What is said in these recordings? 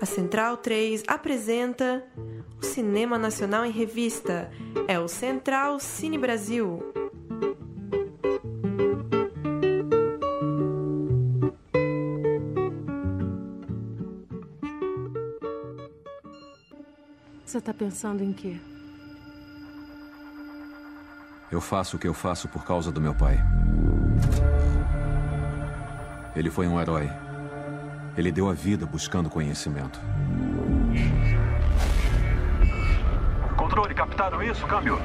A Central 3 apresenta o Cinema Nacional em Revista. É o Central Cine Brasil. Você tá pensando em quê? Eu faço o que eu faço por causa do meu pai. Ele foi um herói. Ele deu a vida buscando conhecimento. Controle, captaram isso? Câmbio.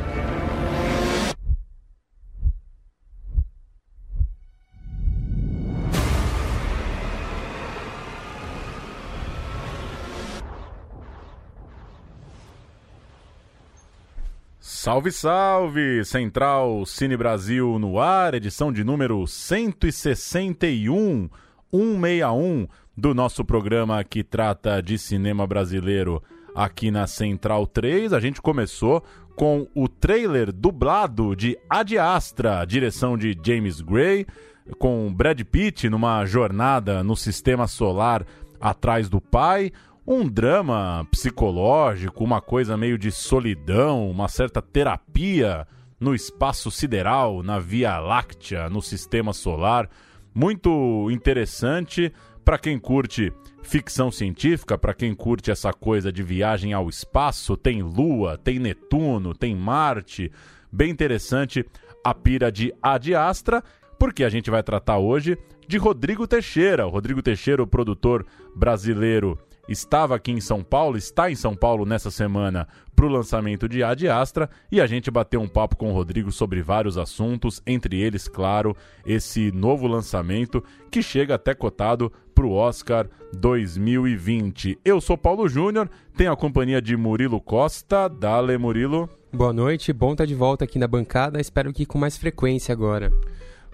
Salve, salve! Central Cine Brasil no ar, edição de número 161, 161 do nosso programa que trata de cinema brasileiro aqui na Central 3. A gente começou com o trailer dublado de Ad Astra, direção de James Gray, com Brad Pitt numa jornada no sistema solar atrás do pai um drama psicológico, uma coisa meio de solidão, uma certa terapia no espaço sideral, na Via Láctea, no sistema solar. Muito interessante para quem curte ficção científica, para quem curte essa coisa de viagem ao espaço. Tem Lua, tem Netuno, tem Marte. Bem interessante a pira de Ad Astra, porque a gente vai tratar hoje de Rodrigo Teixeira. O Rodrigo Teixeira, o produtor brasileiro estava aqui em São Paulo, está em São Paulo nessa semana para o lançamento de Ad Astra e a gente bateu um papo com o Rodrigo sobre vários assuntos, entre eles, claro, esse novo lançamento que chega até cotado para o Oscar 2020. Eu sou Paulo Júnior, tenho a companhia de Murilo Costa. Dale, Murilo. Boa noite, bom estar de volta aqui na bancada, espero que com mais frequência agora.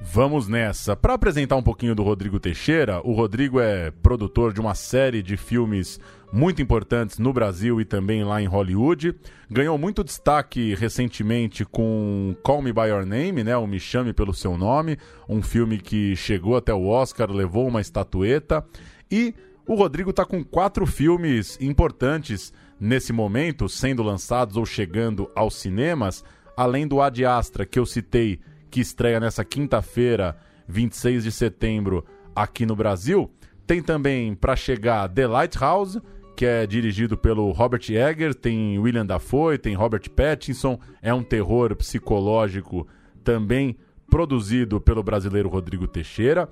Vamos nessa. Para apresentar um pouquinho do Rodrigo Teixeira, o Rodrigo é produtor de uma série de filmes muito importantes no Brasil e também lá em Hollywood. Ganhou muito destaque recentemente com Call Me By Your Name, né? O Me Chame Pelo Seu Nome, um filme que chegou até o Oscar, levou uma estatueta. E o Rodrigo está com quatro filmes importantes nesse momento, sendo lançados ou chegando aos cinemas, além do Ad Astra, que eu citei que estreia nessa quinta-feira, 26 de setembro, aqui no Brasil. Tem também para chegar The Lighthouse, que é dirigido pelo Robert Egger, tem William Dafoe, tem Robert Pattinson, é um terror psicológico também produzido pelo brasileiro Rodrigo Teixeira.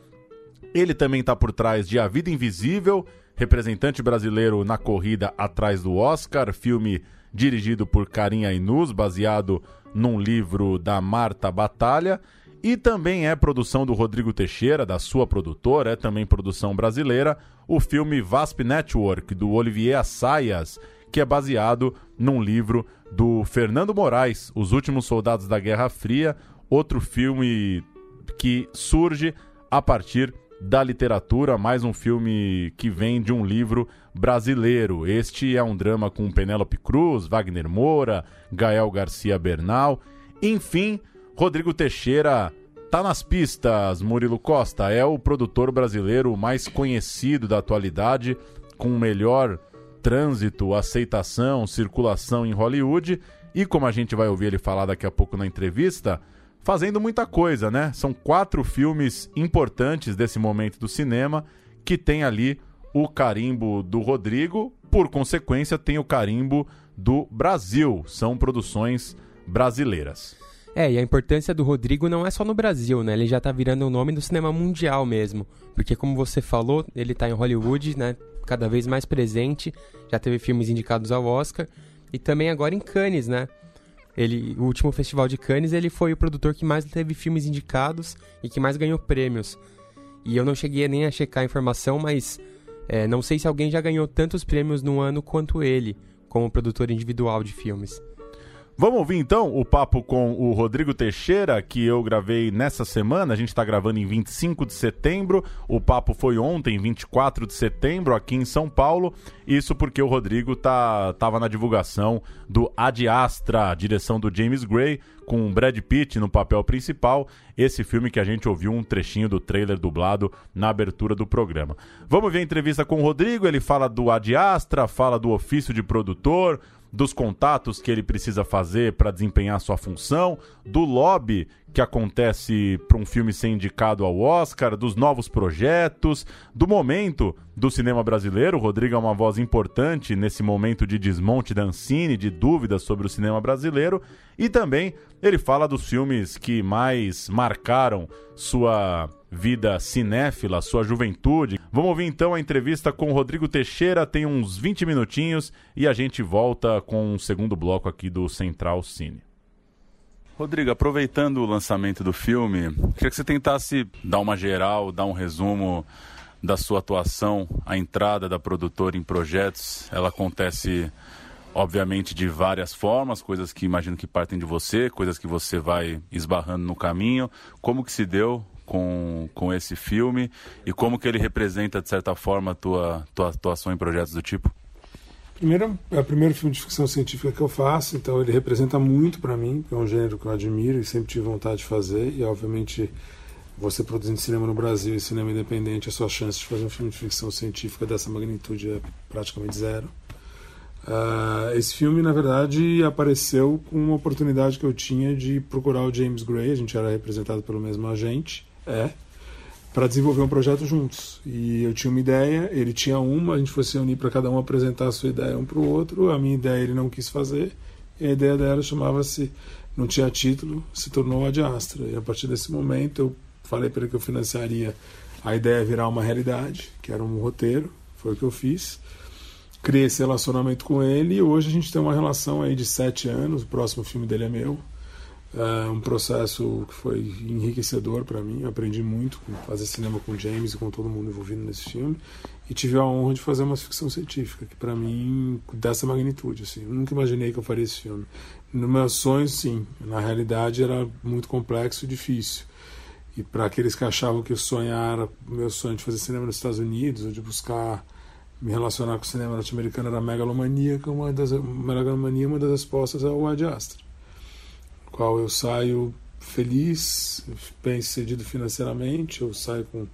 Ele também está por trás de A Vida Invisível, representante brasileiro na corrida atrás do Oscar, filme dirigido por Karim Ainuz, baseado num livro da Marta Batalha. E também é produção do Rodrigo Teixeira, da sua produtora, é também produção brasileira, o filme VASP Network, do Olivier Assayas, que é baseado num livro do Fernando Moraes, Os Últimos Soldados da Guerra Fria, outro filme que surge a partir da literatura, mais um filme que vem de um livro brasileiro. Este é um drama com Penélope Cruz, Wagner Moura, Gael Garcia Bernal. Enfim, Rodrigo Teixeira tá nas pistas. Murilo Costa é o produtor brasileiro mais conhecido da atualidade, com melhor trânsito, aceitação, circulação em Hollywood. E como a gente vai ouvir ele falar daqui a pouco na entrevista, fazendo muita coisa, né? São quatro filmes importantes desse momento do cinema que tem ali o carimbo do Rodrigo, por consequência, tem o carimbo do Brasil. São produções brasileiras. É, e a importância do Rodrigo não é só no Brasil, né? Ele já tá virando o nome do cinema mundial mesmo. Porque, como você falou, ele tá em Hollywood, né? Cada vez mais presente. Já teve filmes indicados ao Oscar. E também agora em Cannes, né? Ele, o último festival de Cannes, ele foi o produtor que mais teve filmes indicados e que mais ganhou prêmios. E eu não cheguei nem a checar a informação, mas é, não sei se alguém já ganhou tantos prêmios no ano quanto ele, como produtor individual de filmes. Vamos ouvir então o papo com o Rodrigo Teixeira, que eu gravei nessa semana. A gente está gravando em 25 de setembro. O papo foi ontem, 24 de setembro, aqui em São Paulo. Isso porque o Rodrigo tá, tava na divulgação do Ad Astra, direção do James Gray, com Brad Pitt no papel principal. Esse filme que a gente ouviu um trechinho do trailer dublado na abertura do programa. Vamos ver a entrevista com o Rodrigo. Ele fala do Ad Astra, fala do ofício de produtor dos contatos que ele precisa fazer para desempenhar sua função, do lobby que acontece para um filme ser indicado ao Oscar, dos novos projetos, do momento do cinema brasileiro. O Rodrigo é uma voz importante nesse momento de desmonte da Ancine, de dúvidas sobre o cinema brasileiro, e também ele fala dos filmes que mais marcaram sua vida cinéfila, sua juventude. Vamos ouvir então a entrevista com o Rodrigo Teixeira, tem uns 20 minutinhos e a gente volta com um segundo bloco aqui do Central Cine. Rodrigo, aproveitando o lançamento do filme, queria que você tentasse dar uma geral, dar um resumo da sua atuação, a entrada da produtora em projetos. Ela acontece, obviamente, de várias formas, coisas que imagino que partem de você, coisas que você vai esbarrando no caminho. Como que se deu com, com esse filme e como que ele representa, de certa forma, a tua, tua atuação em projetos do tipo? Primeiro, é o primeiro filme de ficção científica que eu faço, então ele representa muito para mim, é um gênero que eu admiro e sempre tive vontade de fazer, e obviamente você produzindo cinema no Brasil e cinema independente, a sua chance de fazer um filme de ficção científica dessa magnitude é praticamente zero. Uh, esse filme, na verdade, apareceu com uma oportunidade que eu tinha de procurar o James Gray, a gente era representado pelo mesmo agente, é, para desenvolver um projeto juntos. E eu tinha uma ideia, ele tinha uma, a gente foi se unir para cada um apresentar a sua ideia um para o outro. A minha ideia ele não quis fazer, e a ideia dela chamava-se, não tinha título, se tornou a de Astra. E a partir desse momento eu falei para ele que eu financiaria a ideia virar uma realidade, que era um roteiro, foi o que eu fiz. Criei esse relacionamento com ele e hoje a gente tem uma relação aí de sete anos, o próximo filme dele é meu. É um processo que foi enriquecedor para mim. Eu aprendi muito com fazer cinema com James e com todo mundo envolvido nesse filme. E tive a honra de fazer uma ficção científica, que para mim, dessa magnitude. Assim, eu nunca imaginei que eu faria esse filme. No meu sonho, sim. Na realidade, era muito complexo e difícil. E para aqueles que achavam que o meu sonho de fazer cinema nos Estados Unidos, ou de buscar me relacionar com o cinema norte-americano era megalomaníaca, uma das megalomania, uma das respostas é o Ad Astra qual eu saio feliz, bem sucedido financeiramente, eu saio com,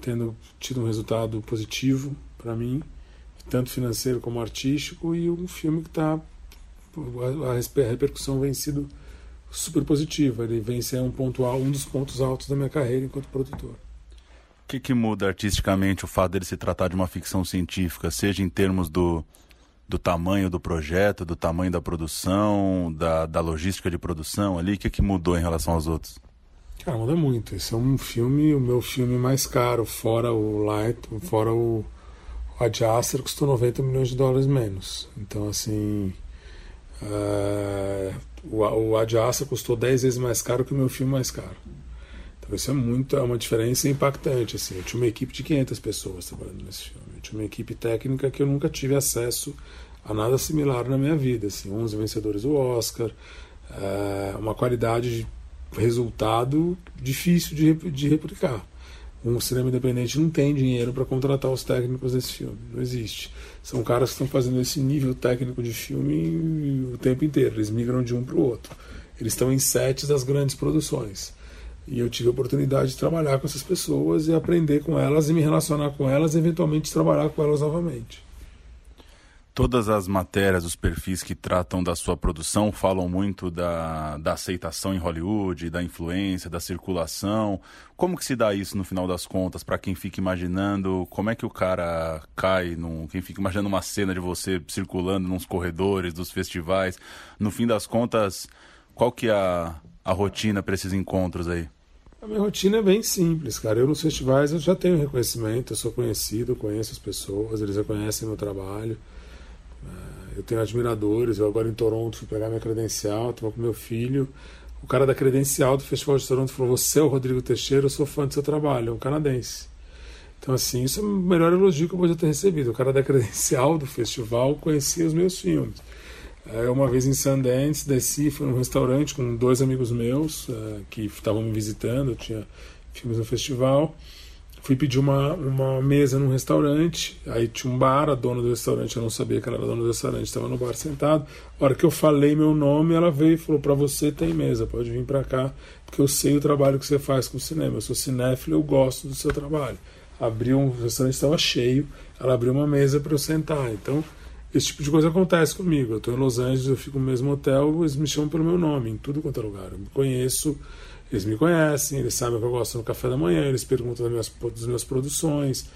tendo tido um resultado positivo para mim, tanto financeiro como artístico, e um filme que está. A, a, repercussão vem sido super positiva, ele vem ser um, ponto, um dos pontos altos da minha carreira enquanto produtor. O que, que muda artisticamente o fato dele se tratar de uma ficção científica, seja em termos do, do tamanho do projeto, do tamanho da produção, da, da logística de produção ali? O que, que mudou em relação aos outros? Cara, muda muito. Esse é um filme, o meu filme mais caro, fora o Light, fora o, o Ad Astra, custou 90 milhões de dólares menos. Então, assim. Uh, o, o Ad Astra custou 10 vezes mais caro que o meu filme mais caro. Então, isso é muito, é uma diferença impactante. Assim. Eu tinha uma equipe de 500 pessoas trabalhando nesse filme tinha uma equipe técnica que eu nunca tive acesso a nada similar na minha vida. Assim, 11 vencedores do Oscar, é, uma qualidade de resultado difícil de, de replicar. Um cinema independente não tem dinheiro para contratar os técnicos desse filme, não existe. São caras que estão fazendo esse nível técnico de filme o tempo inteiro, eles migram de um para o outro. Eles estão em sets das grandes produções. E eu tive a oportunidade de trabalhar com essas pessoas e aprender com elas e me relacionar com elas e eventualmente trabalhar com elas novamente. Todas as matérias, os perfis que tratam da sua produção falam muito da, da aceitação em Hollywood, da influência, da circulação. Como que se dá isso no final das contas para quem fica imaginando como é que o cara cai, num, quem fica imaginando uma cena de você circulando nos corredores dos festivais. No fim das contas, qual que é a, a rotina para esses encontros aí? A minha rotina é bem simples, cara. Eu nos festivais eu já tenho reconhecimento, eu sou conhecido, conheço as pessoas, eles reconhecem meu trabalho. É, eu tenho admiradores. Eu agora em Toronto fui pegar minha credencial, estava com meu filho. O cara da credencial do Festival de Toronto falou: Você é o Rodrigo Teixeira, eu sou fã do seu trabalho, é um canadense. Então, assim, isso é o melhor elogio que eu podia ter recebido. O cara da credencial do festival conhecia os meus filmes. É, uma vez em Sundance, desci, fui num restaurante com dois amigos meus é, que estavam me visitando, eu tinha filmes no festival. Fui pedir uma, uma mesa num restaurante, aí tinha um bar, a dona do restaurante, eu não sabia que ela era dona do restaurante, estava no bar sentado. A hora que eu falei meu nome, ela veio e falou: Para você tem mesa, pode vir para cá, porque eu sei o trabalho que você faz com o cinema. Eu sou cinéfilo, eu gosto do seu trabalho. Abriu um o restaurante, estava cheio, ela abriu uma mesa para eu sentar. Então, esse tipo de coisa acontece comigo. Eu estou em Los Angeles, eu fico no mesmo hotel, eles me chamam pelo meu nome, em tudo quanto é lugar. Eu me conheço eles me conhecem, eles sabem que eu gosto no café da manhã, eles perguntam das minhas, das minhas produções.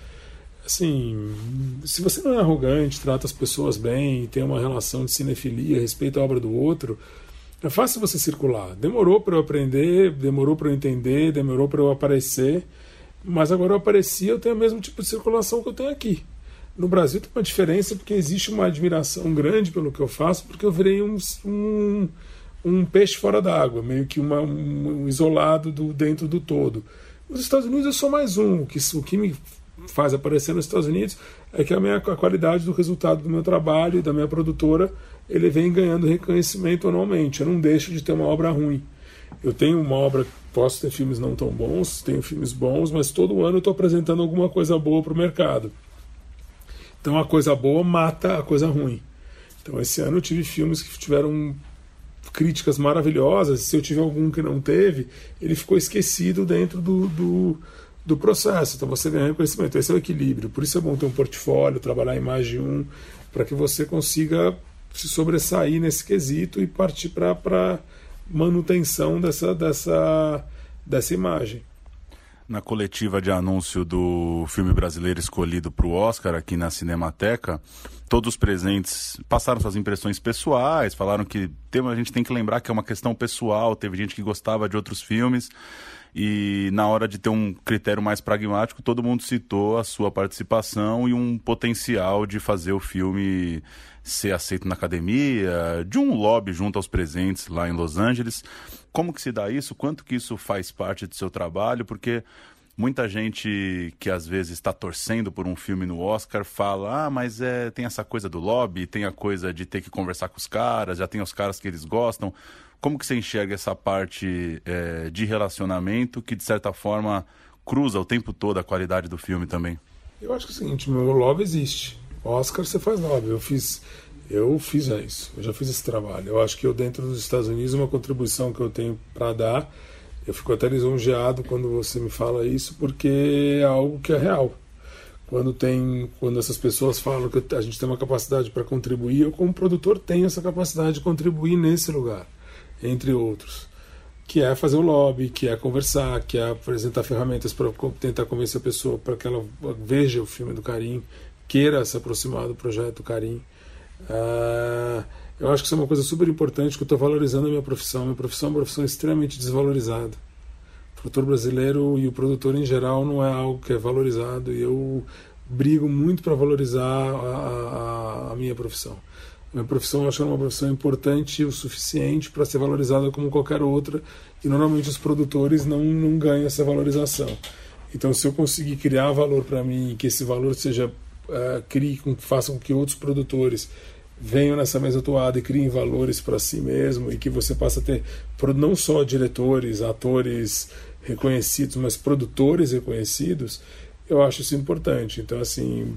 Assim, se você não é arrogante, trata as pessoas bem, tem uma relação de cinefilia, respeita a obra do outro, é fácil você circular. Demorou para eu aprender, demorou para eu entender, demorou para eu aparecer, mas agora eu apareci, eu tenho o mesmo tipo de circulação que eu tenho aqui. No Brasil tem uma diferença porque existe uma admiração grande pelo que eu faço, porque eu virei um, um um peixe fora d'água, meio que uma, um, isolado do, dentro do todo. Nos Estados Unidos eu sou mais um. Que, o que me faz aparecer nos Estados Unidos é que a, minha, a qualidade do resultado do meu trabalho e da minha produtora ele vem ganhando reconhecimento anualmente. Eu não deixo de ter uma obra ruim. Eu tenho uma obra, posso ter filmes não tão bons, tenho filmes bons, mas todo ano eu estou apresentando alguma coisa boa para o mercado. Então a coisa boa mata a coisa ruim. Então esse ano eu tive filmes que tiveram críticas maravilhosas, se eu tiver algum que não teve, ele ficou esquecido dentro do, do, do processo. Então você ganha conhecimento. Esse é o equilíbrio. Por isso é bom ter um portfólio, trabalhar em mais de um, para que você consiga se sobressair nesse quesito e partir para manutenção dessa, dessa, dessa imagem. Na coletiva de anúncio do filme brasileiro escolhido para o Oscar aqui na Cinemateca, todos os presentes passaram suas impressões pessoais, falaram que tem, a gente tem que lembrar que é uma questão pessoal, teve gente que gostava de outros filmes. E na hora de ter um critério mais pragmático, todo mundo citou a sua participação e um potencial de fazer o filme ser aceito na academia, de um lobby junto aos presentes lá em Los Angeles. Como que se dá isso? Quanto que isso faz parte do seu trabalho? Porque muita gente que às vezes está torcendo por um filme no Oscar fala: ah, mas é, tem essa coisa do lobby, tem a coisa de ter que conversar com os caras, já tem os caras que eles gostam. Como que você enxerga essa parte é, de relacionamento que, de certa forma, cruza o tempo todo a qualidade do filme também? Eu acho que é o seguinte, meu lobby existe. Oscar você faz lobby. Eu fiz, eu fiz isso. Eu já fiz esse trabalho. Eu acho que eu dentro dos Estados Unidos uma contribuição que eu tenho para dar. Eu fico até lisonjeado quando você me fala isso, porque é algo que é real. Quando tem, quando essas pessoas falam que a gente tem uma capacidade para contribuir, eu como produtor tenho essa capacidade de contribuir nesse lugar, entre outros que é fazer o lobby, que é conversar, que é apresentar ferramentas para tentar convencer a pessoa para que ela veja o filme do Karim, queira se aproximar do projeto Carim. Uh, eu acho que isso é uma coisa super importante, que eu estou valorizando a minha profissão. Minha profissão é uma profissão extremamente desvalorizada. O produtor brasileiro e o produtor em geral não é algo que é valorizado e eu brigo muito para valorizar a, a, a, minha profissão. A minha profissão eu acho é uma profissão importante o suficiente para ser valorizada como qualquer outra e normalmente os produtores não, não ganham essa valorização. Então, se eu conseguir criar valor para mim, que esse valor seja uh, crie, com, faça com que outros produtores venham nessa mesma toada e criem valores para si mesmo e que você possa ter não só diretores, atores reconhecidos, mas produtores reconhecidos, eu acho isso importante. Então, assim,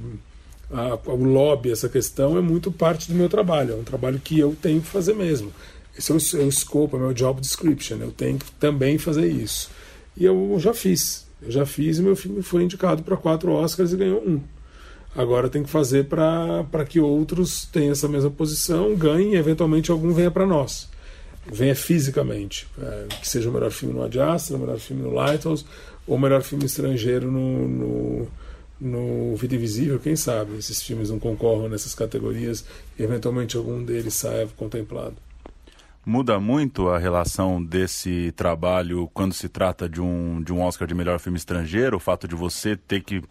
a, o lobby, essa questão é muito parte do meu trabalho, é um trabalho que eu tenho que fazer mesmo. Esse é o, é o scope, é o meu job description, eu tenho que também fazer isso. E eu já fiz, eu já fiz e meu filme foi indicado para quatro Oscars e ganhou um. Agora tem que fazer para que outros tenham essa mesma posição, ganhem eventualmente algum venha para nós. Venha fisicamente. É, que seja o melhor filme no Ad Astra, o melhor filme no Lighthouse, ou o melhor filme estrangeiro no, no, no Vida Invisível, quem sabe esses filmes não concorram nessas categorias e eventualmente algum deles saia contemplado. Muda muito a relação desse trabalho quando se trata de um, de um Oscar de melhor filme estrangeiro? O fato de você ter que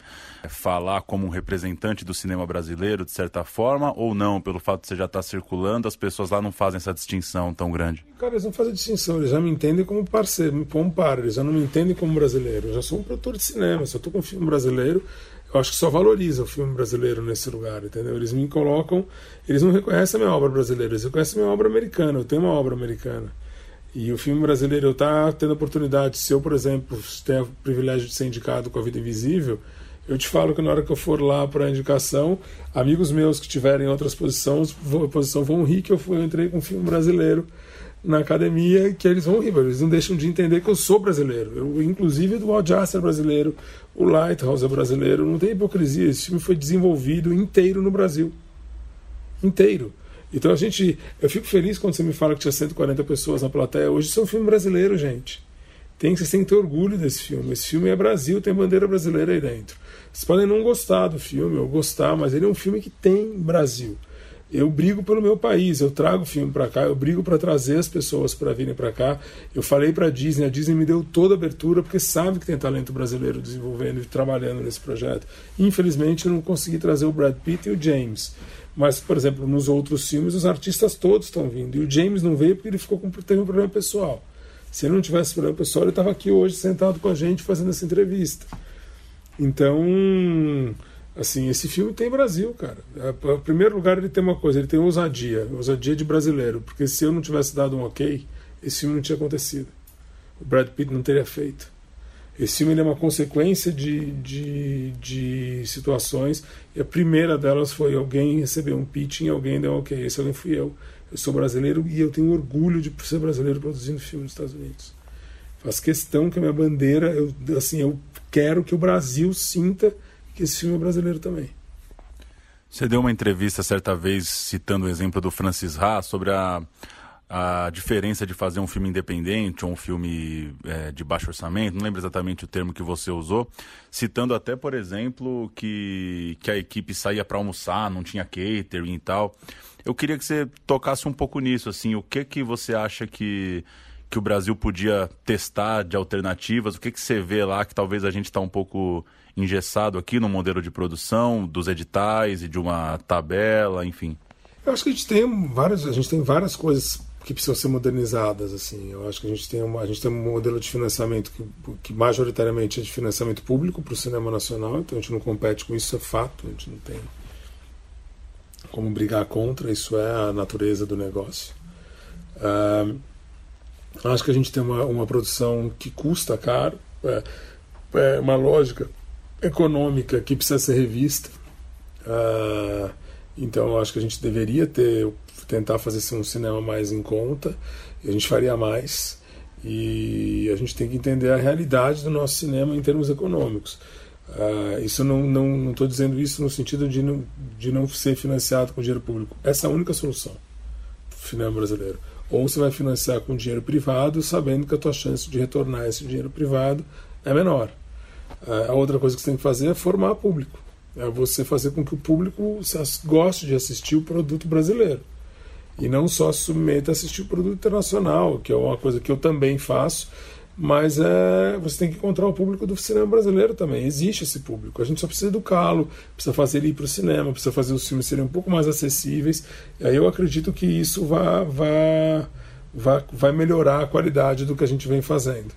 falar como um representante do cinema brasileiro, de certa forma, ou não? Pelo fato de você já estar circulando, as pessoas lá não fazem essa distinção tão grande? Cara, eles não fazem distinção, eles já me entendem como parceiro, como par, eles já não me entendem como brasileiro. Eu já sou um produtor de cinema, se eu estou com um filme brasileiro, eu acho que só valoriza o filme brasileiro nesse lugar, entendeu? Eles me colocam, eles não reconhecem a minha obra brasileira, eles reconhecem a minha obra americana. Eu tenho uma obra americana. E o filme brasileiro, eu tá tendo oportunidade, se eu, por exemplo, tenho o privilégio de ser indicado com a Vida Invisível, eu te falo que na hora que eu for lá para a indicação, amigos meus que tiverem outras posições, posição vão rir que eu, fui, eu entrei com um filme brasileiro na academia que eles vão rir, eles não deixam de entender que eu sou brasileiro. Eu, inclusive, do Walt Jasper brasileiro, o Lighthouse é brasileiro, não tem hipocrisia. Esse filme foi desenvolvido inteiro no Brasil. Inteiro. Então a gente. Eu fico feliz quando você me fala que tinha 140 pessoas na plateia. Hoje isso é um filme brasileiro, gente. Tem, vocês têm que ter orgulho desse filme. Esse filme é Brasil, tem bandeira brasileira aí dentro. Vocês podem não gostar do filme, ou gostar, mas ele é um filme que tem Brasil eu brigo pelo meu país, eu trago filme para cá, eu brigo para trazer as pessoas para virem para cá. Eu falei para a Disney, a Disney me deu toda a abertura porque sabe que tem talento brasileiro desenvolvendo e trabalhando nesse projeto. Infelizmente, eu não consegui trazer o Brad Pitt e o James. Mas, por exemplo, nos outros filmes, os artistas todos estão vindo. E o James não veio porque ele ficou com teve um problema pessoal. Se ele não tivesse problema pessoal, ele estava aqui hoje sentado com a gente fazendo essa entrevista. Então, Assim, esse filme tem Brasil, cara. Em primeiro lugar, ele tem uma coisa, ele tem ousadia, ousadia de brasileiro, porque se eu não tivesse dado um ok, esse filme não tinha acontecido. O Brad Pitt não teria feito. Esse filme é uma consequência de, de, de situações, e a primeira delas foi alguém receber um pitching, alguém deu um ok. Esse alguém fui eu. Eu sou brasileiro e eu tenho orgulho de ser brasileiro produzindo filme nos Estados Unidos. Faz questão que a minha bandeira, eu, assim, eu quero que o Brasil sinta que esse filme é brasileiro também. Você deu uma entrevista certa vez citando o exemplo do Francis Ha sobre a, a diferença de fazer um filme independente ou um filme é, de baixo orçamento, não lembro exatamente o termo que você usou, citando até, por exemplo, que, que a equipe saía para almoçar, não tinha catering e tal. Eu queria que você tocasse um pouco nisso, assim, o que que você acha que, que o Brasil podia testar de alternativas, o que que você vê lá que talvez a gente está um pouco engessado aqui no modelo de produção, dos editais e de uma tabela, enfim? Eu acho que a gente tem várias, a gente tem várias coisas que precisam ser modernizadas assim. Eu acho que a gente tem uma, a gente tem um modelo de financiamento que, que majoritariamente é de financiamento público para o cinema nacional, então a gente não compete com isso, é fato, a gente não tem como brigar contra, isso é a natureza do negócio. Uh, acho que a gente tem uma, uma produção que custa caro, é, é uma lógica econômica que precisa ser revista. Uh, então, acho que a gente deveria ter tentar fazer um cinema mais em conta. A gente faria mais. E a gente tem que entender a realidade do nosso cinema em termos econômicos. Uh, isso não não não estou dizendo isso no sentido de não, de não ser financiado com dinheiro público. Essa é a única solução para o cinema brasileiro. Ou você vai financiar com dinheiro privado, sabendo que a tua chance de retornar esse dinheiro privado é menor. É, a outra coisa que você tem que fazer é formar público. É você fazer com que o público goste de assistir o produto brasileiro. E não só se submeta a assistir o produto internacional, que é uma coisa que eu também faço, mas é, você tem que encontrar o público do cinema brasileiro também. Existe esse público. A gente só precisa educá-lo, precisa fazer ele ir para o cinema, precisa fazer os filmes serem um pouco mais acessíveis. E aí eu acredito que isso vai, vai, vai, vai melhorar a qualidade do que a gente vem fazendo.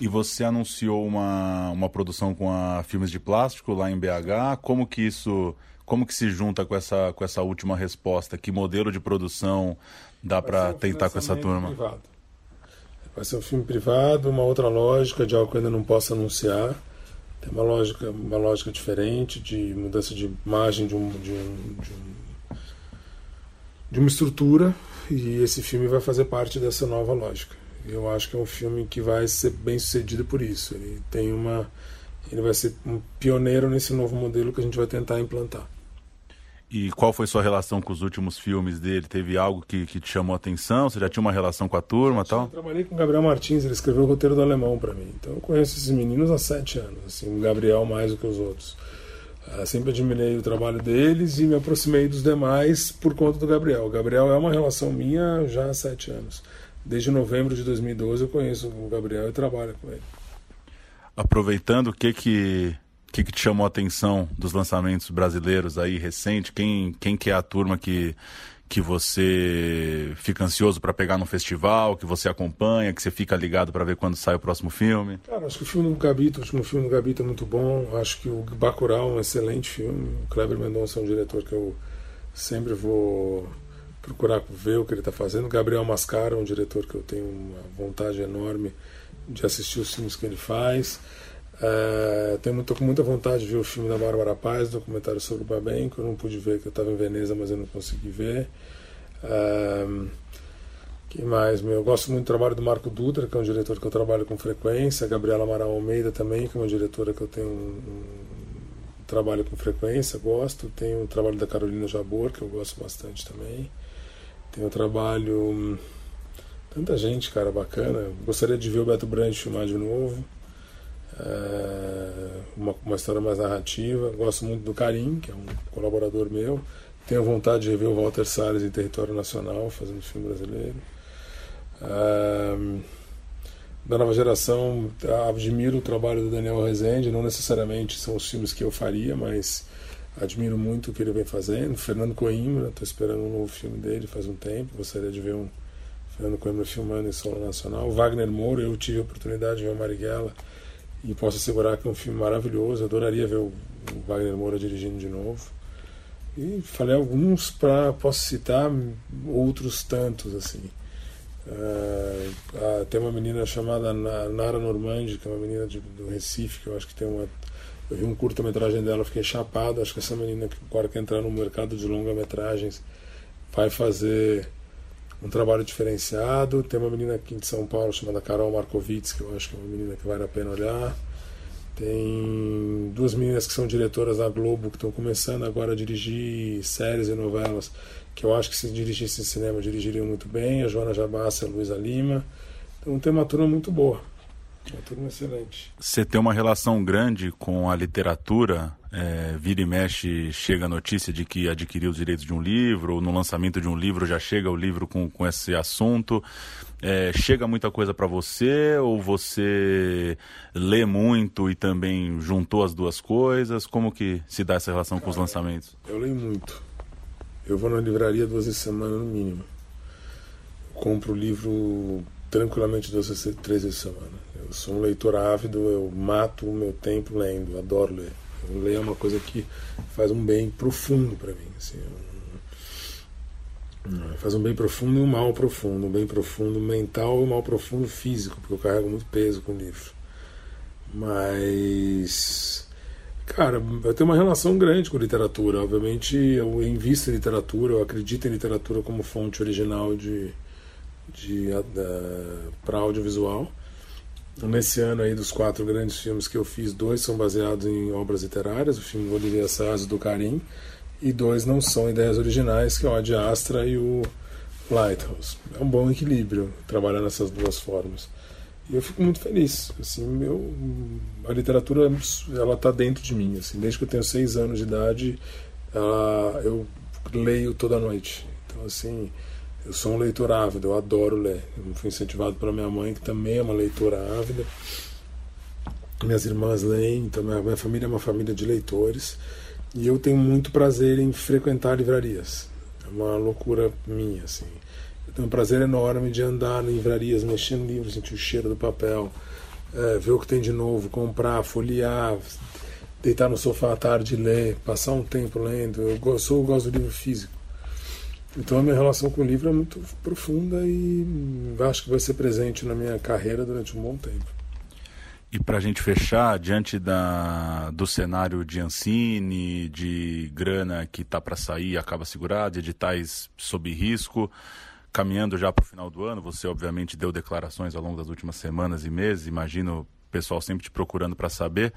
E você anunciou uma, uma produção com a Filmes de Plástico lá em BH. Como que isso, como que se junta com essa, com essa última resposta? Que modelo de produção dá para tentar com essa turma? Privado. Vai ser um filme privado, uma outra lógica de algo que eu ainda não posso anunciar. Tem uma lógica, uma lógica diferente de mudança de imagem de, um, de, um, de, um, de uma estrutura e esse filme vai fazer parte dessa nova lógica. Eu acho que é um filme que vai ser bem sucedido por isso. Ele tem uma, ele vai ser um pioneiro nesse novo modelo que a gente vai tentar implantar. E qual foi sua relação com os últimos filmes dele? Teve algo que, que te chamou a atenção? Você já tinha uma relação com a turma e tal? Eu trabalhei com o Gabriel Martins, ele escreveu o roteiro do Alemão para mim. Então eu conheço esses meninos há sete anos, assim, o Gabriel mais do que os outros. Uh, sempre admirei o trabalho deles e me aproximei dos demais por conta do Gabriel. O Gabriel é uma relação minha já há sete anos. Desde novembro de 2012 eu conheço o Gabriel e trabalho com ele. Aproveitando, o que que, que, que te chamou a atenção dos lançamentos brasileiros aí recente? Quem, quem que é a turma que, que você fica ansioso para pegar no festival, que você acompanha, que você fica ligado para ver quando sai o próximo filme? Cara, acho que o filme do Gabito, o último filme do Gabito é muito bom. Acho que o Bacurau é um excelente filme. O Kleber Mendonça é um diretor que eu sempre vou procurar ver o que ele está fazendo. Gabriel Mascara é um diretor que eu tenho uma vontade enorme de assistir os filmes que ele faz. Uh, tenho muito, com muita vontade de ver o filme da Bárbara Paz, documentário sobre o Babem, que eu não pude ver, que eu estava em Veneza, mas eu não consegui ver. Uh, que mais? Meu, eu gosto muito do trabalho do Marco Dutra, que é um diretor que eu trabalho com frequência. Gabriela Amaral Almeida também, que é uma diretora que eu tenho um, um trabalho com frequência, gosto. Tenho o trabalho da Carolina Jabor, que eu gosto bastante também. Tenho o trabalho. Tanta gente, cara, bacana. Gostaria de ver o Beto Brandt filmar de novo. É uma, uma história mais narrativa. Gosto muito do Karim, que é um colaborador meu. Tenho vontade de rever o Walter Salles em território nacional, fazendo filme brasileiro. É, da nova geração, admiro o trabalho do Daniel Rezende. Não necessariamente são os filmes que eu faria, mas admiro muito o que ele vem fazendo. Fernando Coimbra, estou esperando um novo filme dele faz um tempo. Gostaria de ver um Fernando Coimbra filmando em solo nacional. Wagner Moura, eu tive a oportunidade de ver o Marighella e posso assegurar que é um filme maravilhoso. Adoraria ver o Wagner Moura dirigindo de novo. E falei alguns para posso citar outros tantos assim. Uh, tem uma menina chamada Nara Normandi, que é uma menina de, do Recife, que eu acho que tem uma. Eu vi um curta-metragem dela, fiquei chapado. Acho que essa menina que agora quer entrar no mercado de longa-metragens vai fazer um trabalho diferenciado. Tem uma menina aqui de São Paulo chamada Carol Markovits, que eu acho que é uma menina que vale a pena olhar. Tem duas meninas que são diretoras da Globo, que estão começando agora a dirigir séries e novelas, que eu acho que se dirigissem cinema dirigiriam muito bem. A Joana Jabassa e a Luísa Lima. Então tem uma turma muito boa. Uma turma excelente. Você tem uma relação grande com a literatura é, vira e mexe chega a notícia de que adquiriu os direitos de um livro, ou no lançamento de um livro já chega o livro com, com esse assunto. É, chega muita coisa para você, ou você lê muito e também juntou as duas coisas? Como que se dá essa relação Cara, com os lançamentos? Eu leio muito. Eu vou na livraria duas vezes semana no mínimo. Eu compro o livro tranquilamente duas, três vezes por semana. Eu sou um leitor ávido, eu mato o meu tempo lendo, adoro ler. Ler é uma coisa que faz um bem profundo para mim. Assim, um, faz um bem profundo e um mal profundo. Um bem profundo mental e um mal profundo físico, porque eu carrego muito peso com o livro. Mas. Cara, eu tenho uma relação grande com literatura. Obviamente, eu invisto em literatura, eu acredito em literatura como fonte original de, de para audiovisual. Nesse ano aí dos quatro grandes filmes que eu fiz, dois são baseados em obras literárias, o filme Bolívia Saz do Karim, e dois não são ideias originais, que é o Ad Astra e o Lighthouse. É um bom equilíbrio trabalhar nessas duas formas. E eu fico muito feliz. Assim, meu, a literatura ela está dentro de mim. Assim, desde que eu tenho seis anos de idade, ela, eu leio toda noite. Então assim, eu sou um leitor ávido, eu adoro ler. Eu fui incentivado pela minha mãe, que também é uma leitora ávida. Minhas irmãs leem, então minha, família é uma família de leitores. E eu tenho muito prazer em frequentar livrarias. É uma loucura minha, assim. Eu tenho um prazer enorme de andar em livrarias, mexer no livro, sentir o cheiro do papel, é, ver o que tem de novo, comprar, folhear, deitar no sofá à tarde e ler, passar um tempo lendo. Eu, gosto, eu gosto do livro físico. Então a minha relação com o livro é muito profunda e acho que vai ser presente na minha carreira durante um bom tempo. E para a gente fechar, diante da, do cenário de Ancine, de grana que está para sair acaba segurada, editais sob risco, caminhando já para o final do ano, você obviamente deu declarações ao longo das últimas semanas e meses, imagino o pessoal sempre te procurando para saber.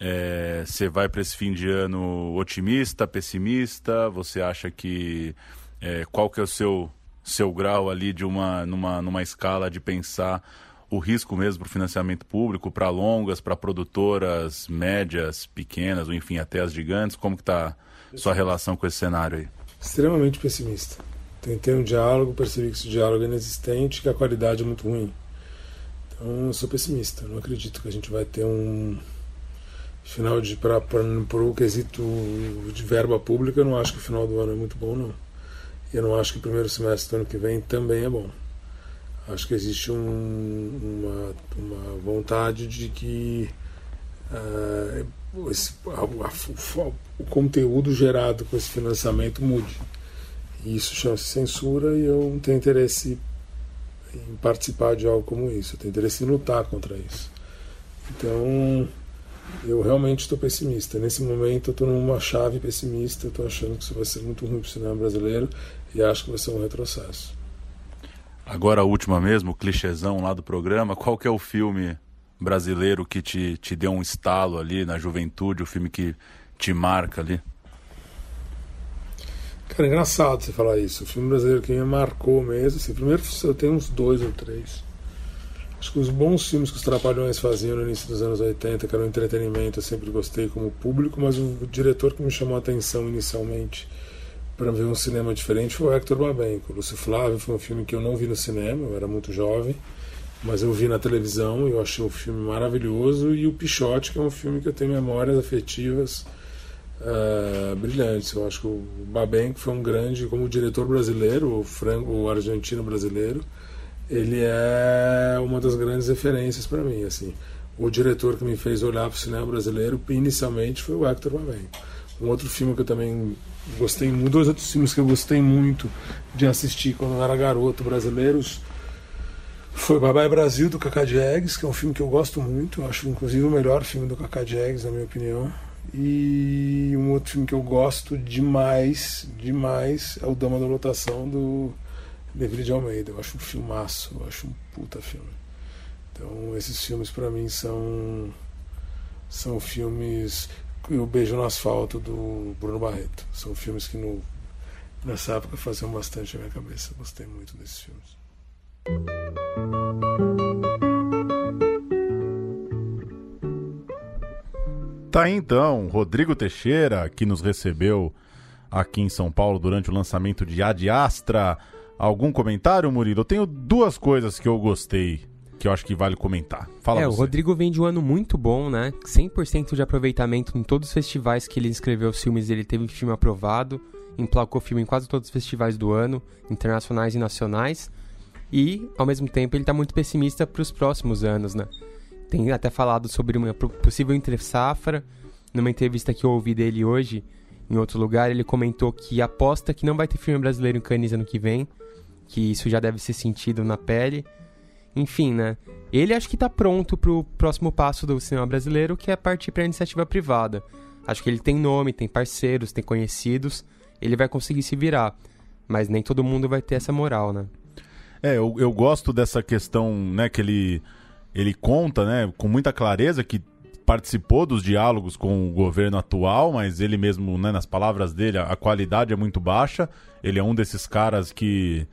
É, você vai para esse fim de ano otimista, pessimista? Você acha que é, qual que é o seu, seu grau ali de uma, numa, numa escala de pensar o risco mesmo para o financiamento público, para longas, para produtoras médias, pequenas, ou enfim, até as gigantes? Como que está sua relação com esse cenário aí? Extremamente pessimista. Tentei um diálogo, percebi que esse diálogo é inexistente, que a qualidade é muito ruim. Então eu sou pessimista. não acredito que a gente vai ter um final de para o quesito de verba pública. Eu não acho que o final do ano é muito bom, não. Eu não acho que o primeiro semestre do ano que vem também é bom. Acho que existe um, uma, uma vontade de que uh, esse, a, a, o conteúdo gerado com esse financiamento mude. E isso chama-se censura e eu não tenho interesse em participar de algo como isso. Eu tenho interesse em lutar contra isso. Então, eu realmente estou pessimista. Nesse momento, eu estou numa chave pessimista. Estou achando que isso vai ser muito ruim para o cinema brasileiro e acho que vai ser um retrocesso. Agora a última mesmo, o clichêzão lá do programa. Qual que é o filme brasileiro que te, te deu um estalo ali na juventude, o filme que te marca ali? Cara, é engraçado você falar isso. O filme brasileiro que me marcou mesmo, assim, primeiro eu tenho uns dois ou três. Acho que os bons filmes que os Trapalhões faziam no início dos anos 80, que era um entretenimento, eu sempre gostei como público, mas o diretor que me chamou a atenção inicialmente para ver um cinema diferente foi o Hector Babenco. Lúcio Flávio foi um filme que eu não vi no cinema, eu era muito jovem, mas eu vi na televisão e eu achei o filme maravilhoso. E o Pichote, que é um filme que eu tenho memórias afetivas uh, brilhantes. Eu acho que o Babenco foi um grande, como diretor brasileiro, o, frango, o argentino brasileiro, ele é uma das grandes referências para mim. assim O diretor que me fez olhar para o cinema brasileiro inicialmente foi o Hector Babenco. Um outro filme que eu também gostei muito, dois outros filmes que eu gostei muito de assistir quando eu era garoto brasileiros foi Babai Brasil do Cacá Diegues, que é um filme que eu gosto muito, acho inclusive o melhor filme do Cacá Diegues, na minha opinião. E um outro filme que eu gosto demais, demais, é o Dama da Lotação do David de Almeida. Eu acho um filmaço, eu acho um puta filme. Então esses filmes para mim são são filmes o Beijo no Asfalto do Bruno Barreto. São filmes que no, nessa época faziam bastante a minha cabeça. Gostei muito desses filmes. Tá então, Rodrigo Teixeira, que nos recebeu aqui em São Paulo durante o lançamento de Ad Astra. Algum comentário, Murilo? Eu tenho duas coisas que eu gostei que eu acho que vale comentar. Fala É, você. o Rodrigo vem de um ano muito bom, né? 100% de aproveitamento em todos os festivais que ele inscreveu os filmes, ele teve filme aprovado, emplacou filme em quase todos os festivais do ano, internacionais e nacionais. E, ao mesmo tempo, ele está muito pessimista para os próximos anos, né? Tem até falado sobre uma possível entre-safra. Numa entrevista que eu ouvi dele hoje, em outro lugar, ele comentou que aposta que não vai ter filme brasileiro em Cannes ano que vem, que isso já deve ser sentido na pele enfim, né? Ele acho que tá pronto pro próximo passo do cinema brasileiro, que é partir pra iniciativa privada. Acho que ele tem nome, tem parceiros, tem conhecidos, ele vai conseguir se virar. Mas nem todo mundo vai ter essa moral, né? É, eu, eu gosto dessa questão, né, que ele, ele conta, né, com muita clareza que participou dos diálogos com o governo atual, mas ele mesmo, né, nas palavras dele, a qualidade é muito baixa. Ele é um desses caras que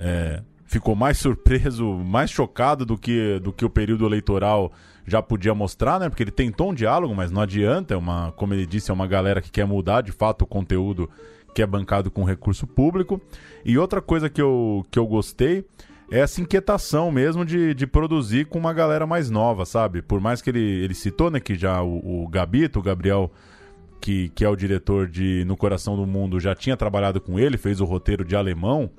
é, ficou mais surpreso, mais chocado do que, do que o período eleitoral já podia mostrar, né? Porque ele tentou um diálogo, mas não adianta. É uma, como ele disse, é uma galera que quer mudar de fato o conteúdo que é bancado com recurso público. E outra coisa que eu, que eu gostei é essa inquietação mesmo de, de produzir com uma galera mais nova, sabe? Por mais que ele, ele citou, né, que já o, o Gabito, o Gabriel, que, que é o diretor de No Coração do Mundo, já tinha trabalhado com ele, fez o roteiro de Alemão.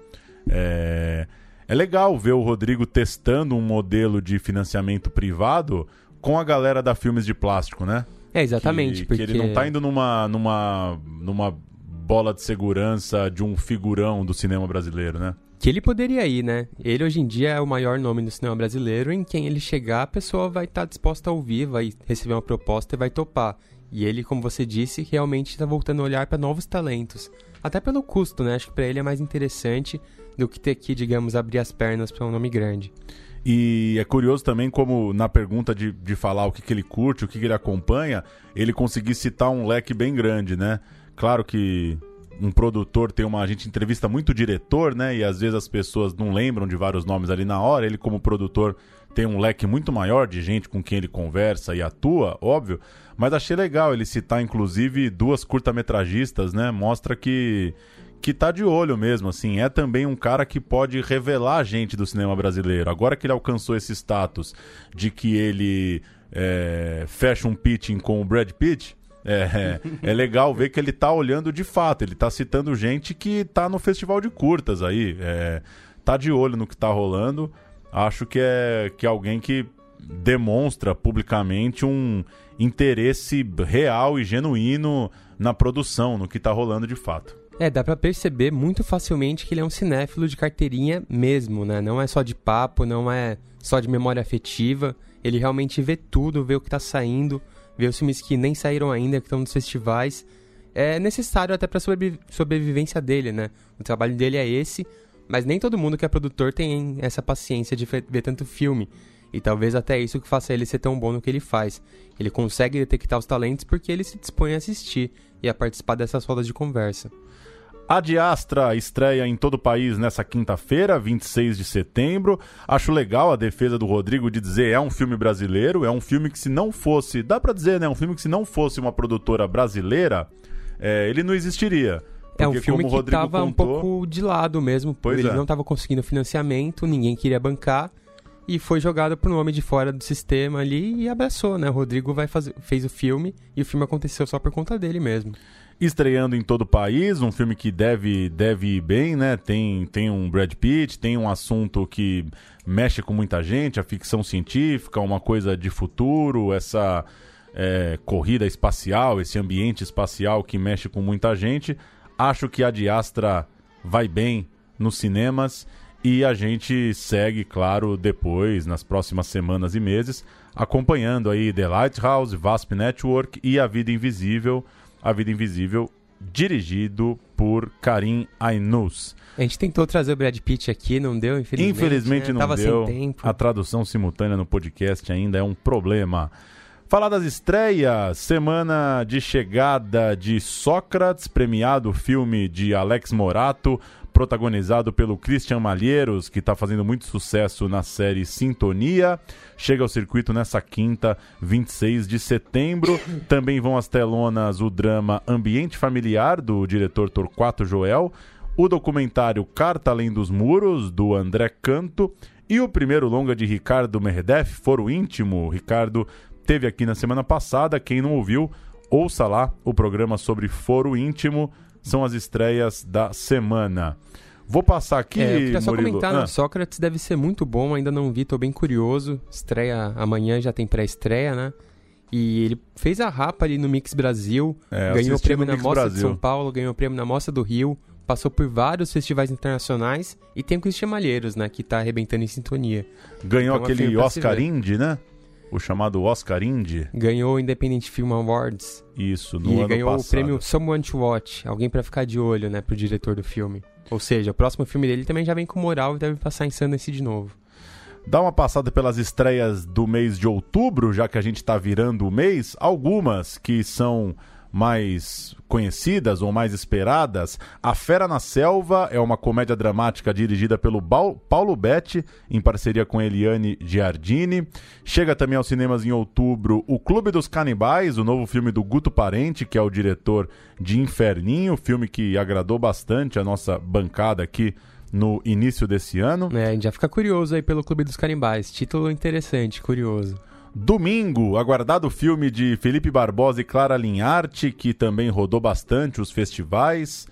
É é legal ver o Rodrigo testando um modelo de financiamento privado com a galera da Filmes de Plástico, né? É, exatamente. Que, porque... que ele não tá indo numa, numa, numa bola de segurança de um figurão do cinema brasileiro, né? Que ele poderia ir, né? Ele hoje em dia é o maior nome do cinema brasileiro. Em quem ele chegar, a pessoa vai estar tá disposta a ouvir, vai receber uma proposta e vai topar. E ele, como você disse, realmente está voltando a olhar para novos talentos. Até pelo custo, né? Acho que para ele é mais interessante do que ter que, digamos, abrir as pernas para um nome grande. E é curioso também como na pergunta de, de falar o que, que ele curte, o que, que ele acompanha, ele conseguir citar um leque bem grande, né? Claro que um produtor tem uma. A gente entrevista muito diretor, né? E às vezes as pessoas não lembram de vários nomes ali na hora. Ele, como produtor, tem um leque muito maior de gente com quem ele conversa e atua, óbvio. Mas achei legal ele citar, inclusive, duas curta-metragistas, né? Mostra que que tá de olho mesmo, assim. É também um cara que pode revelar a gente do cinema brasileiro. Agora que ele alcançou esse status de que ele é, fecha um pitching com o Brad Pitt, É, é, é legal ver que ele tá olhando de fato, ele tá citando gente que tá no festival de curtas aí, é, tá de olho no que tá rolando. Acho que é, que é alguém que demonstra publicamente um interesse real e genuíno na produção, no que tá rolando de fato. É, dá pra perceber muito facilmente que ele é um cinéfilo de carteirinha mesmo, né? Não é só de papo, não é só de memória afetiva. Ele realmente vê tudo, vê o que tá saindo, vê os filmes que nem saíram ainda, que estão nos festivais. É necessário até pra sobrevi sobrevivência dele, né? O trabalho dele é esse, mas nem todo mundo que é produtor tem essa paciência de ver tanto filme. E talvez até isso que faça ele ser tão bom no que ele faz. Ele consegue detectar os talentos porque ele se dispõe a assistir e a participar dessas rodas de conversa. A Diastra estreia em todo o país nessa quinta-feira, 26 de setembro. Acho legal a defesa do Rodrigo de dizer é um filme brasileiro, é um filme que se não fosse, dá pra dizer, né, um filme que se não fosse uma produtora brasileira, é, ele não existiria. É um filme que estava um pouco de lado mesmo, pois ele é. não estava conseguindo financiamento, ninguém queria bancar e foi jogado pro nome de fora do sistema ali e abraçou, né? O Rodrigo vai fazer, fez o filme e o filme aconteceu só por conta dele mesmo. Estreando em todo o país, um filme que deve, deve ir bem, né? Tem, tem um Brad Pitt, tem um assunto que mexe com muita gente, a ficção científica, uma coisa de futuro, essa é, corrida espacial, esse ambiente espacial que mexe com muita gente. Acho que a Diastra vai bem nos cinemas e a gente segue, claro, depois, nas próximas semanas e meses, acompanhando aí The Lighthouse, VASP Network e A Vida Invisível. A Vida Invisível, dirigido por Karim Ainous. A gente tentou trazer o Brad Pitt aqui, não deu, infelizmente. Infelizmente né? não Tava deu. Sem tempo. A tradução simultânea no podcast ainda é um problema. Falar das estreias, semana de chegada de Sócrates, premiado filme de Alex Morato, protagonizado pelo Christian Malheiros, que está fazendo muito sucesso na série Sintonia. Chega ao circuito nessa quinta, 26 de setembro. Também vão às telonas o drama Ambiente Familiar, do diretor Torquato Joel, o documentário Carta Além dos Muros, do André Canto, e o primeiro longa de Ricardo Merdef, Foro Íntimo. Ricardo teve aqui na semana passada. Quem não ouviu, ouça lá o programa sobre Foro Íntimo são as estreias da semana. Vou passar aqui, é, eu queria só Murilo. comentar, ah. Né? Sócrates deve ser muito bom, ainda não vi, tô bem curioso. Estreia amanhã, já tem pré-estreia, né? E ele fez a rapa ali no Mix Brasil, é, ganhou o prêmio na Mostra Brasil. de São Paulo, ganhou o prêmio na Mostra do Rio, passou por vários festivais internacionais e tem o Cristian Malheiros, né, que tá arrebentando em sintonia. Ganhou então, aquele Oscar Indy, né? O chamado Oscar Indie. Ganhou o Independent Film Awards. Isso, no e ano ganhou passado. o prêmio Someone to Watch, alguém para ficar de olho, né, pro diretor do filme. Ou seja, o próximo filme dele também já vem com moral e deve passar em Sundance de novo. Dá uma passada pelas estreias do mês de outubro, já que a gente está virando o mês. Algumas que são mais conhecidas ou mais esperadas, A Fera na Selva é uma comédia dramática dirigida pelo Paulo Betti, em parceria com Eliane Giardini. Chega também aos cinemas em outubro O Clube dos Canibais, o novo filme do Guto Parente, que é o diretor de Inferninho, filme que agradou bastante a nossa bancada aqui no início desse ano. É, a gente já fica curioso aí pelo Clube dos Canibais. Título interessante, curioso. Domingo, aguardado filme de Felipe Barbosa e Clara Linharte, que também rodou bastante os festivais.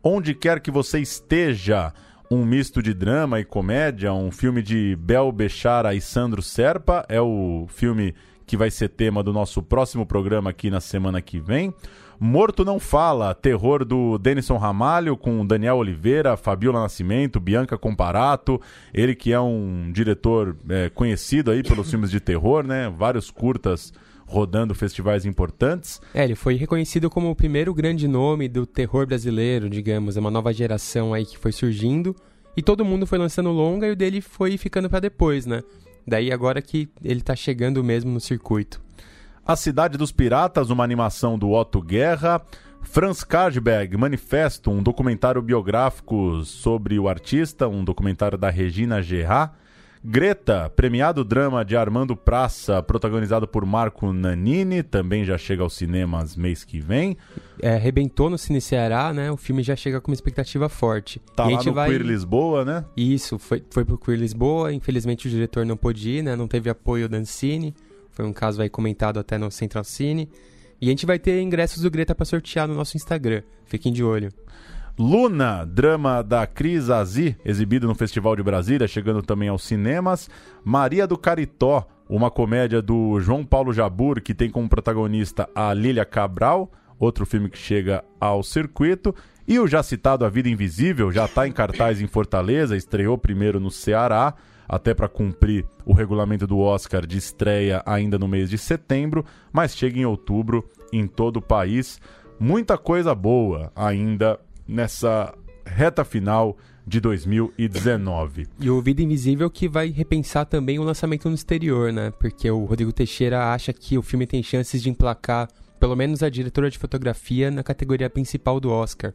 Onde quer que você esteja, um misto de drama e comédia, um filme de Bel Bechara e Sandro Serpa, é o filme que vai ser tema do nosso próximo programa aqui na semana que vem. Morto Não Fala, terror do Denison Ramalho com Daniel Oliveira, Fabiola Nascimento, Bianca Comparato, ele que é um diretor é, conhecido aí pelos filmes de terror, né? Vários curtas rodando festivais importantes. É, ele foi reconhecido como o primeiro grande nome do terror brasileiro, digamos, é uma nova geração aí que foi surgindo e todo mundo foi lançando longa e o dele foi ficando para depois, né? Daí agora que ele tá chegando mesmo no circuito. A Cidade dos Piratas, uma animação do Otto Guerra. Franz Kardberg, Manifesto, um documentário biográfico sobre o artista, um documentário da Regina Gerard. Greta, premiado drama de Armando Praça, protagonizado por Marco Nanini, também já chega aos cinemas mês que vem. É, arrebentou no Cine Ceará, né? O filme já chega com uma expectativa forte. Tá e lá no vai... Queer Lisboa, né? Isso, foi, foi pro Queer Lisboa. Infelizmente o diretor não pôde ir, né? Não teve apoio da Ancine. Foi um caso aí comentado até no Central Cine. E a gente vai ter ingressos do Greta para sortear no nosso Instagram. Fiquem de olho. Luna, drama da Cris Azi, exibido no Festival de Brasília, chegando também aos cinemas. Maria do Caritó, uma comédia do João Paulo Jabur, que tem como protagonista a Lília Cabral, outro filme que chega ao circuito. E o já citado A Vida Invisível já está em cartaz em Fortaleza, estreou primeiro no Ceará, até para cumprir o regulamento do Oscar de estreia ainda no mês de setembro, mas chega em outubro em todo o país. Muita coisa boa ainda nessa reta final de 2019. E o Vida Invisível que vai repensar também o lançamento no exterior, né? Porque o Rodrigo Teixeira acha que o filme tem chances de emplacar pelo menos a diretora de fotografia na categoria principal do Oscar,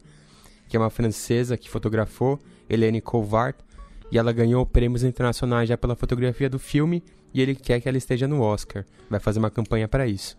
que é uma francesa que fotografou, Helene Colvart, e ela ganhou prêmios internacionais já pela fotografia do filme e ele quer que ela esteja no Oscar. Vai fazer uma campanha para isso.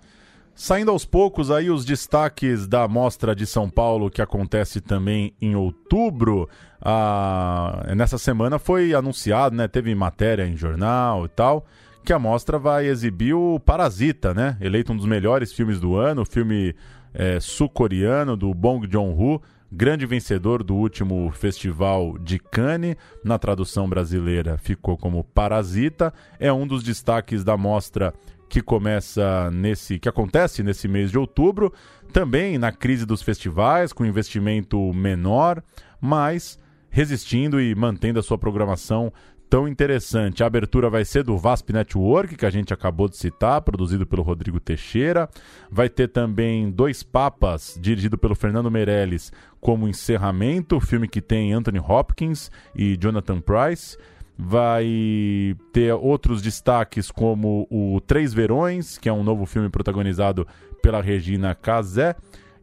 Saindo aos poucos aí os destaques da Mostra de São Paulo que acontece também em outubro. Ah, nessa semana foi anunciado, né? Teve matéria em jornal e tal, que a mostra vai exibir o Parasita, né? Eleito um dos melhores filmes do ano, filme é, sul-coreano do Bong Joon-ho, grande vencedor do último festival de Cannes, na tradução brasileira ficou como Parasita, é um dos destaques da mostra que começa nesse que acontece nesse mês de outubro, também na crise dos festivais, com investimento menor, mas resistindo e mantendo a sua programação tão interessante. A abertura vai ser do VASP Network, que a gente acabou de citar, produzido pelo Rodrigo Teixeira. Vai ter também Dois Papas, dirigido pelo Fernando Meirelles, como encerramento, filme que tem Anthony Hopkins e Jonathan Price vai ter outros destaques como o Três Verões, que é um novo filme protagonizado pela Regina Casé,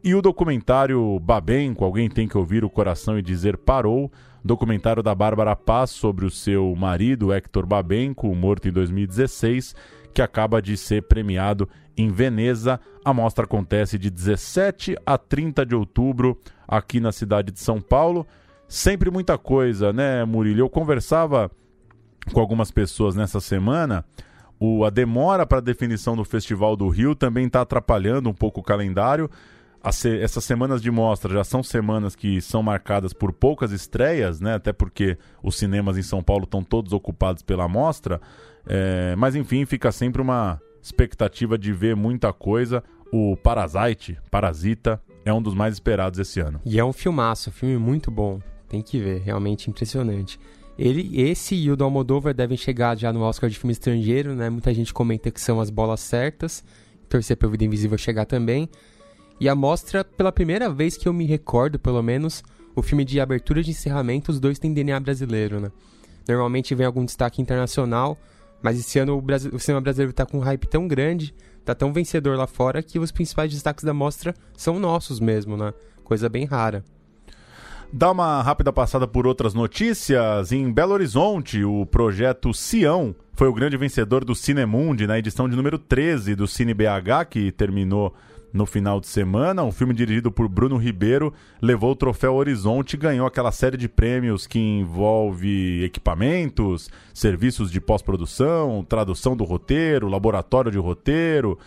e o documentário Babenco, Alguém Tem Que Ouvir o Coração e Dizer Parou, documentário da Bárbara Paz sobre o seu marido, Hector Babenco, morto em 2016, que acaba de ser premiado em Veneza. A mostra acontece de 17 a 30 de outubro aqui na cidade de São Paulo. Sempre muita coisa, né, Murilo? Eu conversava com algumas pessoas nessa semana, o, a demora para a definição do Festival do Rio também está atrapalhando um pouco o calendário. Essas semanas de mostra já são semanas que são marcadas por poucas estreias, né? até porque os cinemas em São Paulo estão todos ocupados pela mostra. É, mas enfim, fica sempre uma expectativa de ver muita coisa. O Parasite, Parasita, é um dos mais esperados esse ano. E é um filmaço, filme muito bom. Tem que ver, realmente impressionante. Ele, esse e o do Almodóvar devem chegar já no Oscar de filme estrangeiro, né? Muita gente comenta que são as bolas certas. Torcer para o Vida Invisível chegar também. E a mostra, pela primeira vez que eu me recordo, pelo menos, o filme de abertura de encerramento, os dois têm DNA brasileiro, né? Normalmente vem algum destaque internacional, mas esse ano o, Brasil, o cinema brasileiro está com um hype tão grande, tá tão vencedor lá fora, que os principais destaques da mostra são nossos mesmo, né? Coisa bem rara. Dá uma rápida passada por outras notícias. Em Belo Horizonte, o projeto Sião foi o grande vencedor do Cinemundi na edição de número 13 do Cine BH, que terminou no final de semana. Um filme dirigido por Bruno Ribeiro levou o troféu Horizonte e ganhou aquela série de prêmios que envolve equipamentos, serviços de pós-produção, tradução do roteiro, laboratório de roteiro,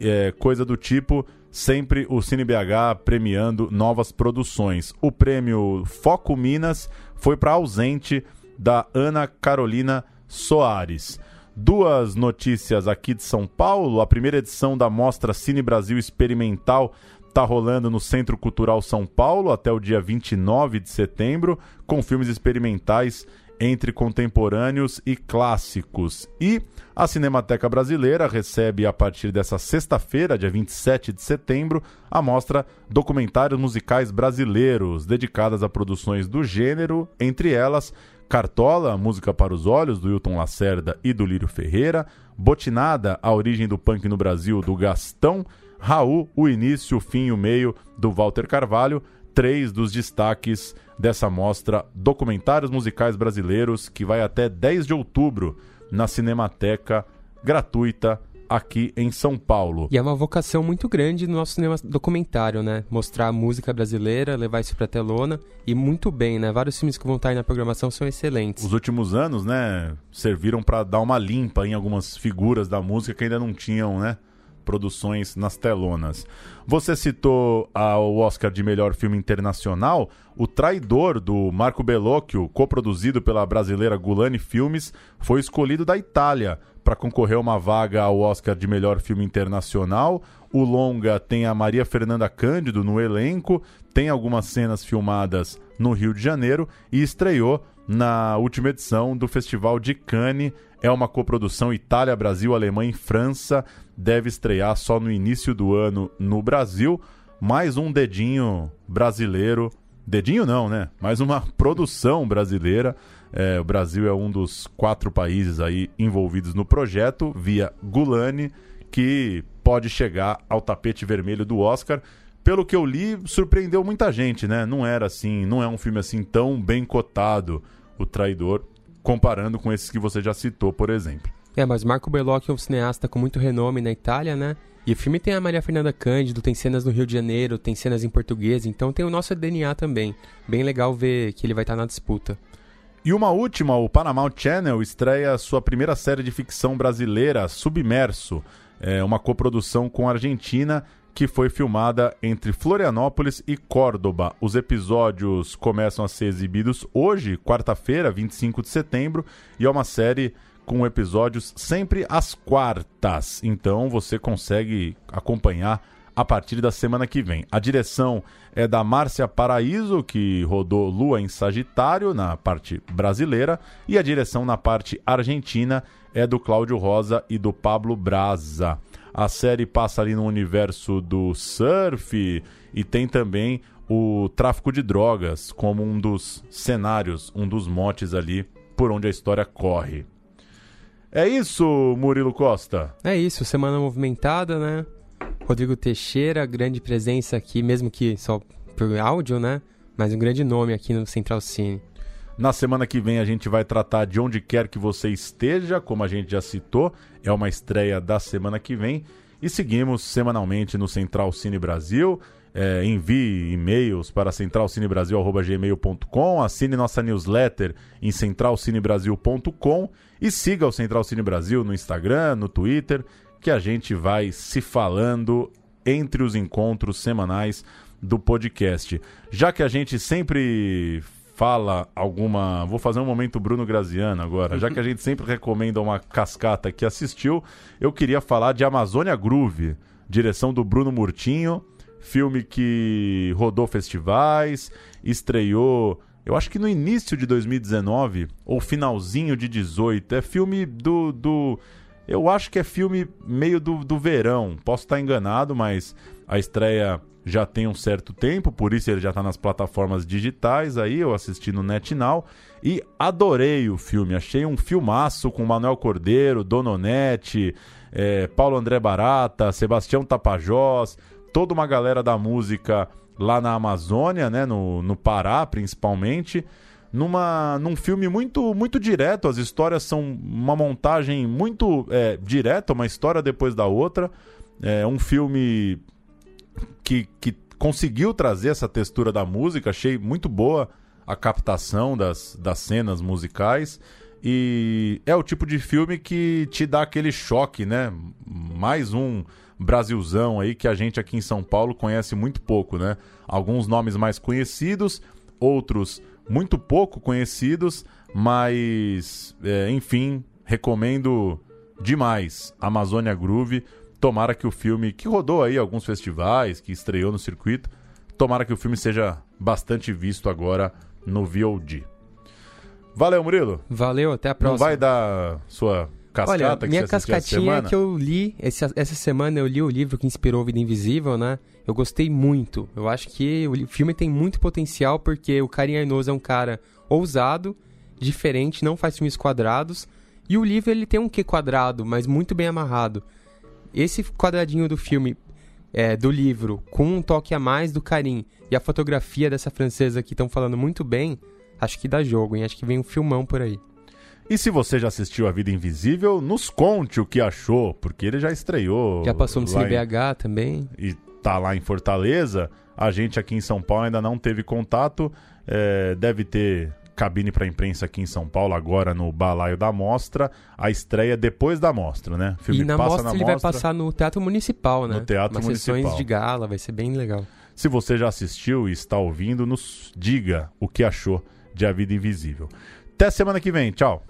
é, coisa do tipo sempre o Cine BH premiando novas produções. O prêmio Foco Minas foi para ausente da Ana Carolina Soares. Duas notícias aqui de São Paulo. A primeira edição da Mostra Cine Brasil Experimental está rolando no Centro Cultural São Paulo até o dia 29 de setembro, com filmes experimentais entre contemporâneos e clássicos. E a Cinemateca Brasileira recebe a partir dessa sexta-feira, dia 27 de setembro, a mostra Documentários Musicais Brasileiros, dedicadas a produções do gênero, entre elas Cartola, Música para os Olhos, do Hilton Lacerda e do Lírio Ferreira, Botinada, A Origem do Punk no Brasil, do Gastão, Raul, O Início, o Fim e o Meio, do Walter Carvalho, três dos destaques dessa mostra Documentários Musicais Brasileiros, que vai até 10 de outubro na Cinemateca, gratuita aqui em São Paulo. E é uma vocação muito grande no nosso cinema documentário, né? Mostrar a música brasileira, levar isso pra telona e muito bem, né? Vários filmes que vão estar aí na programação são excelentes. Os últimos anos, né, serviram para dar uma limpa em algumas figuras da música que ainda não tinham, né, produções nas telonas. Você citou ao Oscar de melhor filme internacional, O Traidor, do Marco Bellocchio, coproduzido pela brasileira Gulani Filmes, foi escolhido da Itália para concorrer a uma vaga ao Oscar de melhor filme internacional. O longa tem a Maria Fernanda Cândido no elenco, tem algumas cenas filmadas no Rio de Janeiro e estreou na última edição do Festival de Cannes. É uma coprodução Itália, Brasil, Alemanha e França. Deve estrear só no início do ano no Brasil. Mais um dedinho brasileiro. Dedinho não, né? Mais uma produção brasileira. É, o Brasil é um dos quatro países aí envolvidos no projeto, via Gulani, que pode chegar ao tapete vermelho do Oscar. Pelo que eu li, surpreendeu muita gente, né? Não era assim, não é um filme assim tão bem cotado, O Traidor, comparando com esses que você já citou, por exemplo. É, mas Marco Bellocchio é um cineasta com muito renome na Itália, né? E o filme tem a Maria Fernanda Cândido, tem cenas no Rio de Janeiro, tem cenas em português, então tem o nosso DNA também. Bem legal ver que ele vai estar na disputa. E uma última, o Paramount Channel estreia sua primeira série de ficção brasileira, Submerso, é uma coprodução com a Argentina que foi filmada entre Florianópolis e Córdoba. Os episódios começam a ser exibidos hoje, quarta-feira, 25 de setembro, e é uma série com episódios sempre às quartas. Então você consegue acompanhar a partir da semana que vem. A direção é da Márcia Paraíso, que rodou Lua em Sagitário na parte brasileira, e a direção na parte argentina é do Cláudio Rosa e do Pablo Braza. A série passa ali no universo do surf e tem também o tráfico de drogas como um dos cenários, um dos motes ali por onde a história corre. É isso, Murilo Costa. É isso, semana movimentada, né? Rodrigo Teixeira, grande presença aqui, mesmo que só por áudio, né? Mas um grande nome aqui no Central Cine. Na semana que vem a gente vai tratar de onde quer que você esteja, como a gente já citou, é uma estreia da semana que vem. E seguimos semanalmente no Central Cine Brasil. É, envie e-mails para centralcinebrasil.gmail.com, assine nossa newsletter em centralcinebrasil.com e siga o Central Cine Brasil no Instagram, no Twitter, que a gente vai se falando entre os encontros semanais do podcast. Já que a gente sempre fala alguma. Vou fazer um momento Bruno Graziano agora. Já que a gente sempre recomenda uma cascata que assistiu, eu queria falar de Amazônia Groove, direção do Bruno Murtinho. Filme que rodou festivais, estreou, eu acho que no início de 2019 ou finalzinho de 18. É filme do. do eu acho que é filme meio do, do verão. Posso estar enganado, mas a estreia já tem um certo tempo, por isso ele já está nas plataformas digitais aí, eu assisti no NetNow e adorei o filme, achei um filmaço com Manuel Cordeiro, Dononete, é, Paulo André Barata, Sebastião Tapajós, toda uma galera da música lá na Amazônia, né, no, no Pará principalmente, numa, num filme muito, muito direto, as histórias são uma montagem muito é, direta, uma história depois da outra, é um filme que, que conseguiu trazer essa textura da música, achei muito boa a captação das, das cenas musicais. E é o tipo de filme que te dá aquele choque, né? Mais um Brasilzão aí que a gente aqui em São Paulo conhece muito pouco, né? Alguns nomes mais conhecidos, outros muito pouco conhecidos, mas é, enfim, recomendo demais Amazônia Groove. Tomara que o filme, que rodou aí alguns festivais, que estreou no circuito, tomara que o filme seja bastante visto agora no VOD. Valeu, Murilo. Valeu, até a próxima. Não vai dar sua cascata Olha, que minha você assistiu essa cascatinha é que eu li, esse- essa semana eu li o livro que inspirou Vida Invisível, né? Eu gostei muito. Eu acho que o filme tem muito potencial porque o Karim Ainoso é um cara ousado, diferente, não faz filmes quadrados. E o livro ele tem um quê quadrado, mas muito bem amarrado. Esse quadradinho do filme, é, do livro, com um toque a mais do Karim e a fotografia dessa francesa que estão falando muito bem, acho que dá jogo, hein? Acho que vem um filmão por aí. E se você já assistiu A Vida Invisível, nos conte o que achou, porque ele já estreou. Já passou no lá em- também. e tá lá em Fortaleza. A gente aqui em São Paulo ainda não teve contato. é, deve ter cabine para imprensa aqui em São Paulo, agora no Balaio da Mostra. A estreia depois da Mostra, né? O filme e na passa Mostra na ele mostra, vai passar no Teatro Municipal, né? No Teatro Umas Municipal. sessões de gala, vai ser bem legal. Se você já assistiu e está ouvindo, nos diga o que achou de A Vida Invisível. Até semana que vem. Tchau.